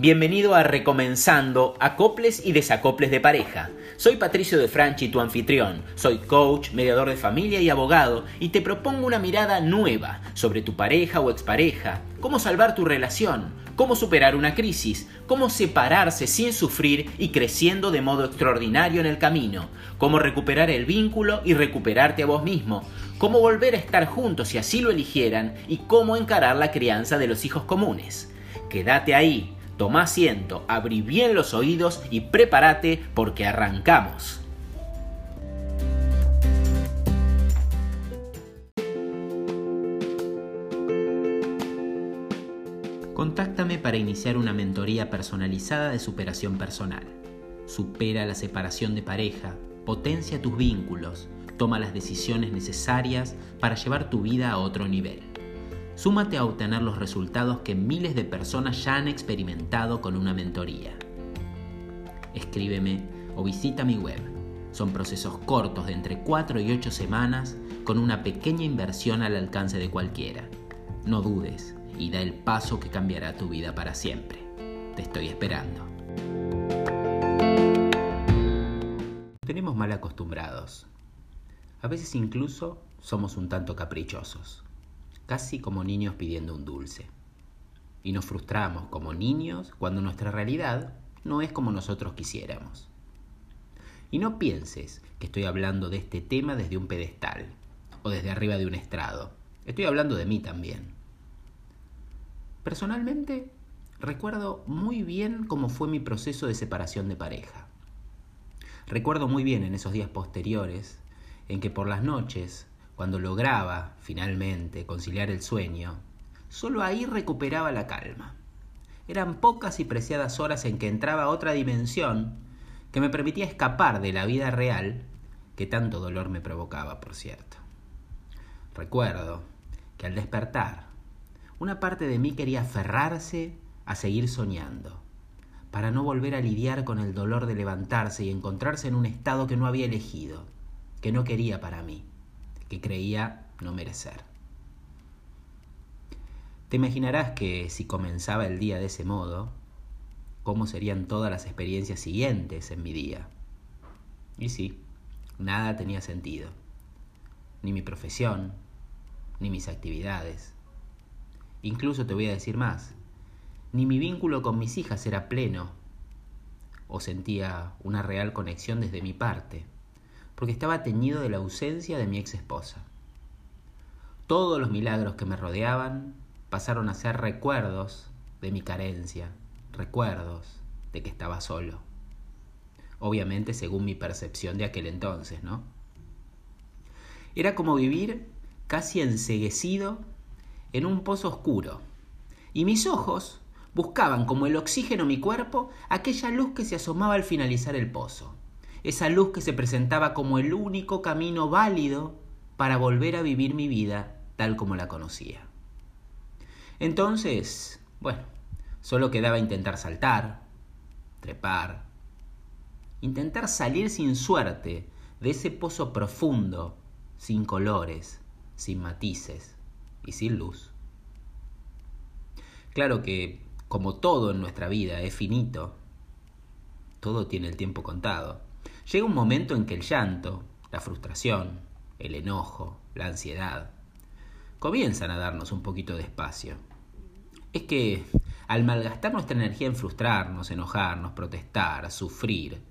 Bienvenido a Recomenzando, acoples y desacoples de pareja. Soy Patricio de Franchi, tu anfitrión. Soy coach, mediador de familia y abogado y te propongo una mirada nueva sobre tu pareja o expareja, cómo salvar tu relación, cómo superar una crisis, cómo separarse sin sufrir y creciendo de modo extraordinario en el camino, cómo recuperar el vínculo y recuperarte a vos mismo, cómo volver a estar juntos si así lo eligieran y cómo encarar la crianza de los hijos comunes. Quédate ahí Toma asiento, abrí bien los oídos y prepárate porque arrancamos. Contáctame para iniciar una mentoría personalizada de superación personal. Supera la separación de pareja, potencia tus vínculos, toma las decisiones necesarias para llevar tu vida a otro nivel. Súmate a obtener los resultados que miles de personas ya han experimentado con una mentoría. Escríbeme o visita mi web. Son procesos cortos de entre 4 y 8 semanas con una pequeña inversión al alcance de cualquiera. No dudes y da el paso que cambiará tu vida para siempre. Te estoy esperando. Tenemos mal acostumbrados. A veces incluso somos un tanto caprichosos casi como niños pidiendo un dulce. Y nos frustramos como niños cuando nuestra realidad no es como nosotros quisiéramos. Y no pienses que estoy hablando de este tema desde un pedestal o desde arriba de un estrado. Estoy hablando de mí también. Personalmente, recuerdo muy bien cómo fue mi proceso de separación de pareja. Recuerdo muy bien en esos días posteriores en que por las noches cuando lograba, finalmente, conciliar el sueño, solo ahí recuperaba la calma. Eran pocas y preciadas horas en que entraba a otra dimensión que me permitía escapar de la vida real que tanto dolor me provocaba, por cierto. Recuerdo que al despertar, una parte de mí quería aferrarse a seguir soñando, para no volver a lidiar con el dolor de levantarse y encontrarse en un estado que no había elegido, que no quería para mí que creía no merecer. Te imaginarás que si comenzaba el día de ese modo, cómo serían todas las experiencias siguientes en mi día. Y sí, nada tenía sentido. Ni mi profesión, ni mis actividades. Incluso te voy a decir más, ni mi vínculo con mis hijas era pleno o sentía una real conexión desde mi parte porque estaba teñido de la ausencia de mi ex esposa. Todos los milagros que me rodeaban pasaron a ser recuerdos de mi carencia, recuerdos de que estaba solo. Obviamente según mi percepción de aquel entonces, ¿no? Era como vivir casi enseguecido en un pozo oscuro, y mis ojos buscaban como el oxígeno mi cuerpo aquella luz que se asomaba al finalizar el pozo esa luz que se presentaba como el único camino válido para volver a vivir mi vida tal como la conocía. Entonces, bueno, solo quedaba intentar saltar, trepar, intentar salir sin suerte de ese pozo profundo, sin colores, sin matices y sin luz. Claro que, como todo en nuestra vida es finito, todo tiene el tiempo contado. Llega un momento en que el llanto, la frustración, el enojo, la ansiedad, comienzan a darnos un poquito de espacio. Es que al malgastar nuestra energía en frustrarnos, enojarnos, protestar, sufrir,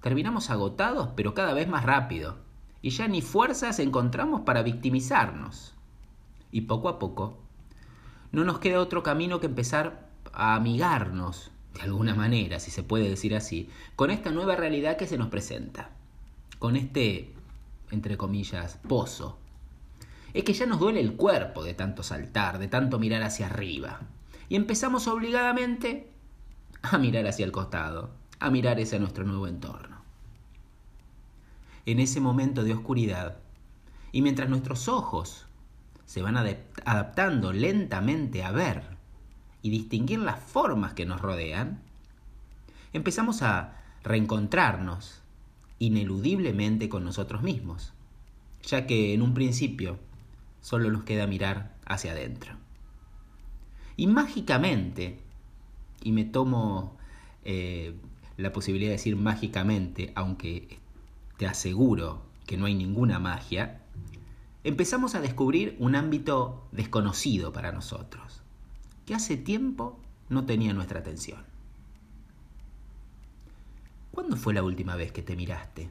terminamos agotados pero cada vez más rápido, y ya ni fuerzas encontramos para victimizarnos. Y poco a poco, no nos queda otro camino que empezar a amigarnos de alguna manera, si se puede decir así, con esta nueva realidad que se nos presenta, con este, entre comillas, pozo. Es que ya nos duele el cuerpo de tanto saltar, de tanto mirar hacia arriba. Y empezamos obligadamente a mirar hacia el costado, a mirar hacia nuestro nuevo entorno. En ese momento de oscuridad, y mientras nuestros ojos se van adaptando lentamente a ver y distinguir las formas que nos rodean, empezamos a reencontrarnos ineludiblemente con nosotros mismos, ya que en un principio solo nos queda mirar hacia adentro. Y mágicamente, y me tomo eh, la posibilidad de decir mágicamente, aunque te aseguro que no hay ninguna magia, empezamos a descubrir un ámbito desconocido para nosotros, que hace tiempo no tenía nuestra atención. ¿Cuándo fue la última vez que te miraste?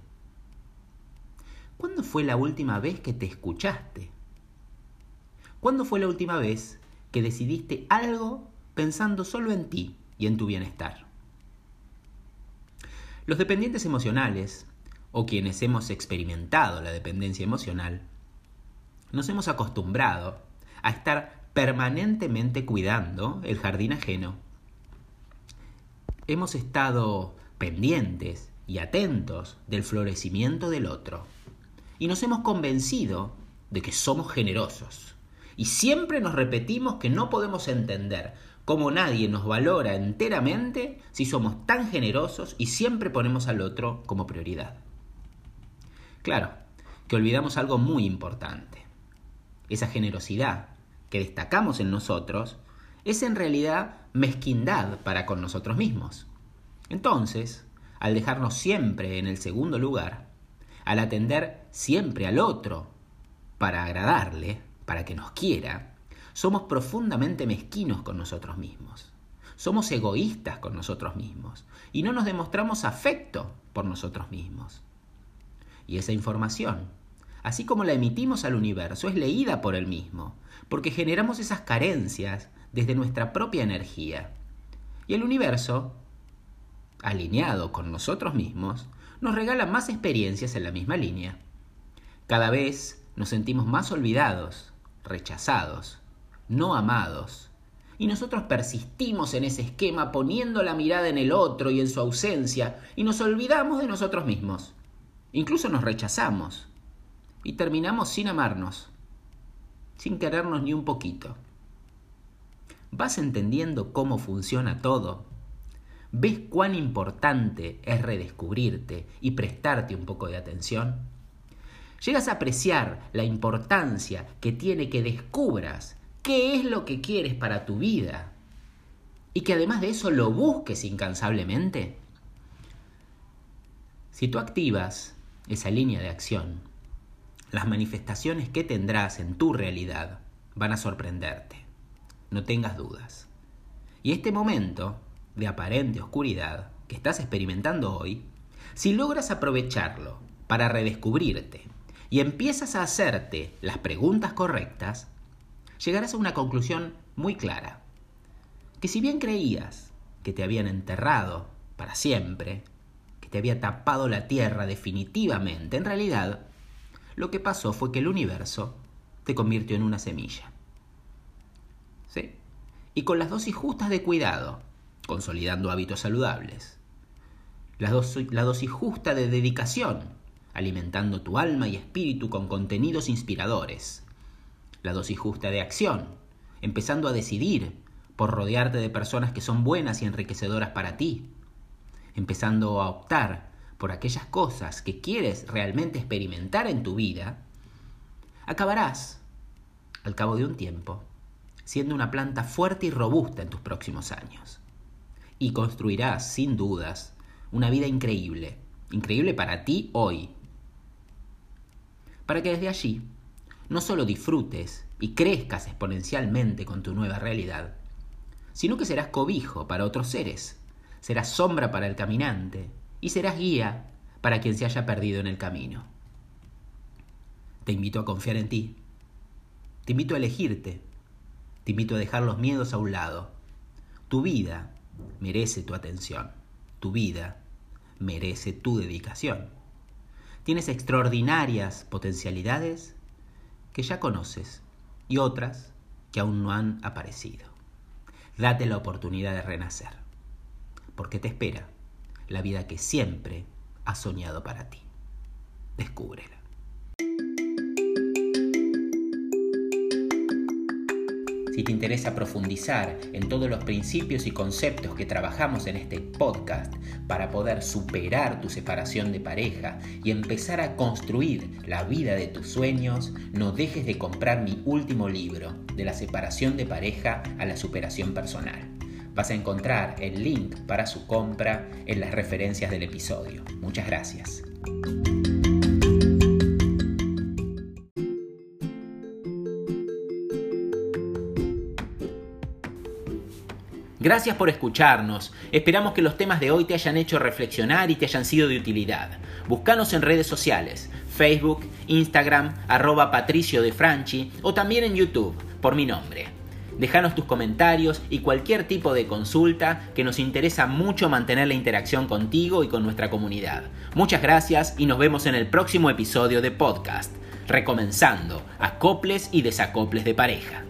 ¿Cuándo fue la última vez que te escuchaste? ¿Cuándo fue la última vez que decidiste algo pensando solo en ti y en tu bienestar? Los dependientes emocionales, o quienes hemos experimentado la dependencia emocional, nos hemos acostumbrado a estar permanentemente cuidando el jardín ajeno. Hemos estado pendientes y atentos del florecimiento del otro. Y nos hemos convencido de que somos generosos. Y siempre nos repetimos que no podemos entender cómo nadie nos valora enteramente si somos tan generosos y siempre ponemos al otro como prioridad. Claro, que olvidamos algo muy importante. Esa generosidad que destacamos en nosotros es en realidad mezquindad para con nosotros mismos. Entonces, al dejarnos siempre en el segundo lugar, al atender siempre al otro para agradarle, para que nos quiera, somos profundamente mezquinos con nosotros mismos. Somos egoístas con nosotros mismos y no nos demostramos afecto por nosotros mismos. Y esa información, así como la emitimos al universo, es leída por él mismo, porque generamos esas carencias desde nuestra propia energía. Y el universo alineado con nosotros mismos, nos regala más experiencias en la misma línea. Cada vez nos sentimos más olvidados, rechazados, no amados, y nosotros persistimos en ese esquema poniendo la mirada en el otro y en su ausencia, y nos olvidamos de nosotros mismos. Incluso nos rechazamos, y terminamos sin amarnos, sin querernos ni un poquito. ¿Vas entendiendo cómo funciona todo? ¿Ves cuán importante es redescubrirte y prestarte un poco de atención? ¿Llegas a apreciar la importancia que tiene que descubras qué es lo que quieres para tu vida y que además de eso lo busques incansablemente? Si tú activas esa línea de acción, las manifestaciones que tendrás en tu realidad van a sorprenderte. No tengas dudas. Y este momento de aparente oscuridad que estás experimentando hoy, si logras aprovecharlo para redescubrirte y empiezas a hacerte las preguntas correctas, llegarás a una conclusión muy clara. Que si bien creías que te habían enterrado para siempre, que te había tapado la tierra definitivamente, en realidad lo que pasó fue que el universo te convirtió en una semilla. ¿Sí? Y con las dosis justas de cuidado consolidando hábitos saludables. La dosis, la dosis justa de dedicación, alimentando tu alma y espíritu con contenidos inspiradores. La dosis justa de acción, empezando a decidir por rodearte de personas que son buenas y enriquecedoras para ti. Empezando a optar por aquellas cosas que quieres realmente experimentar en tu vida, acabarás, al cabo de un tiempo, siendo una planta fuerte y robusta en tus próximos años y construirás, sin dudas, una vida increíble, increíble para ti hoy. Para que desde allí no solo disfrutes y crezcas exponencialmente con tu nueva realidad, sino que serás cobijo para otros seres, serás sombra para el caminante y serás guía para quien se haya perdido en el camino. Te invito a confiar en ti, te invito a elegirte, te invito a dejar los miedos a un lado. Tu vida merece tu atención. Tu vida merece tu dedicación. Tienes extraordinarias potencialidades que ya conoces y otras que aún no han aparecido. Date la oportunidad de renacer, porque te espera la vida que siempre has soñado para ti. Descúbrela. Si te interesa profundizar en todos los principios y conceptos que trabajamos en este podcast para poder superar tu separación de pareja y empezar a construir la vida de tus sueños, no dejes de comprar mi último libro, de la separación de pareja a la superación personal Vas a encontrar el link para su compra en las referencias del episodio. Muchas gracias. Gracias por escucharnos. Esperamos que los temas de hoy te hayan hecho reflexionar y te hayan sido de utilidad. Búscanos en redes sociales, Facebook, Instagram, arroba Patricio de Franchi o también en YouTube, por mi nombre. Déjanos tus comentarios y cualquier tipo de consulta que nos interesa mucho mantener la interacción contigo y con nuestra comunidad. Muchas gracias y nos vemos en el próximo episodio de podcast, recomenzando acoples y desacoples de pareja.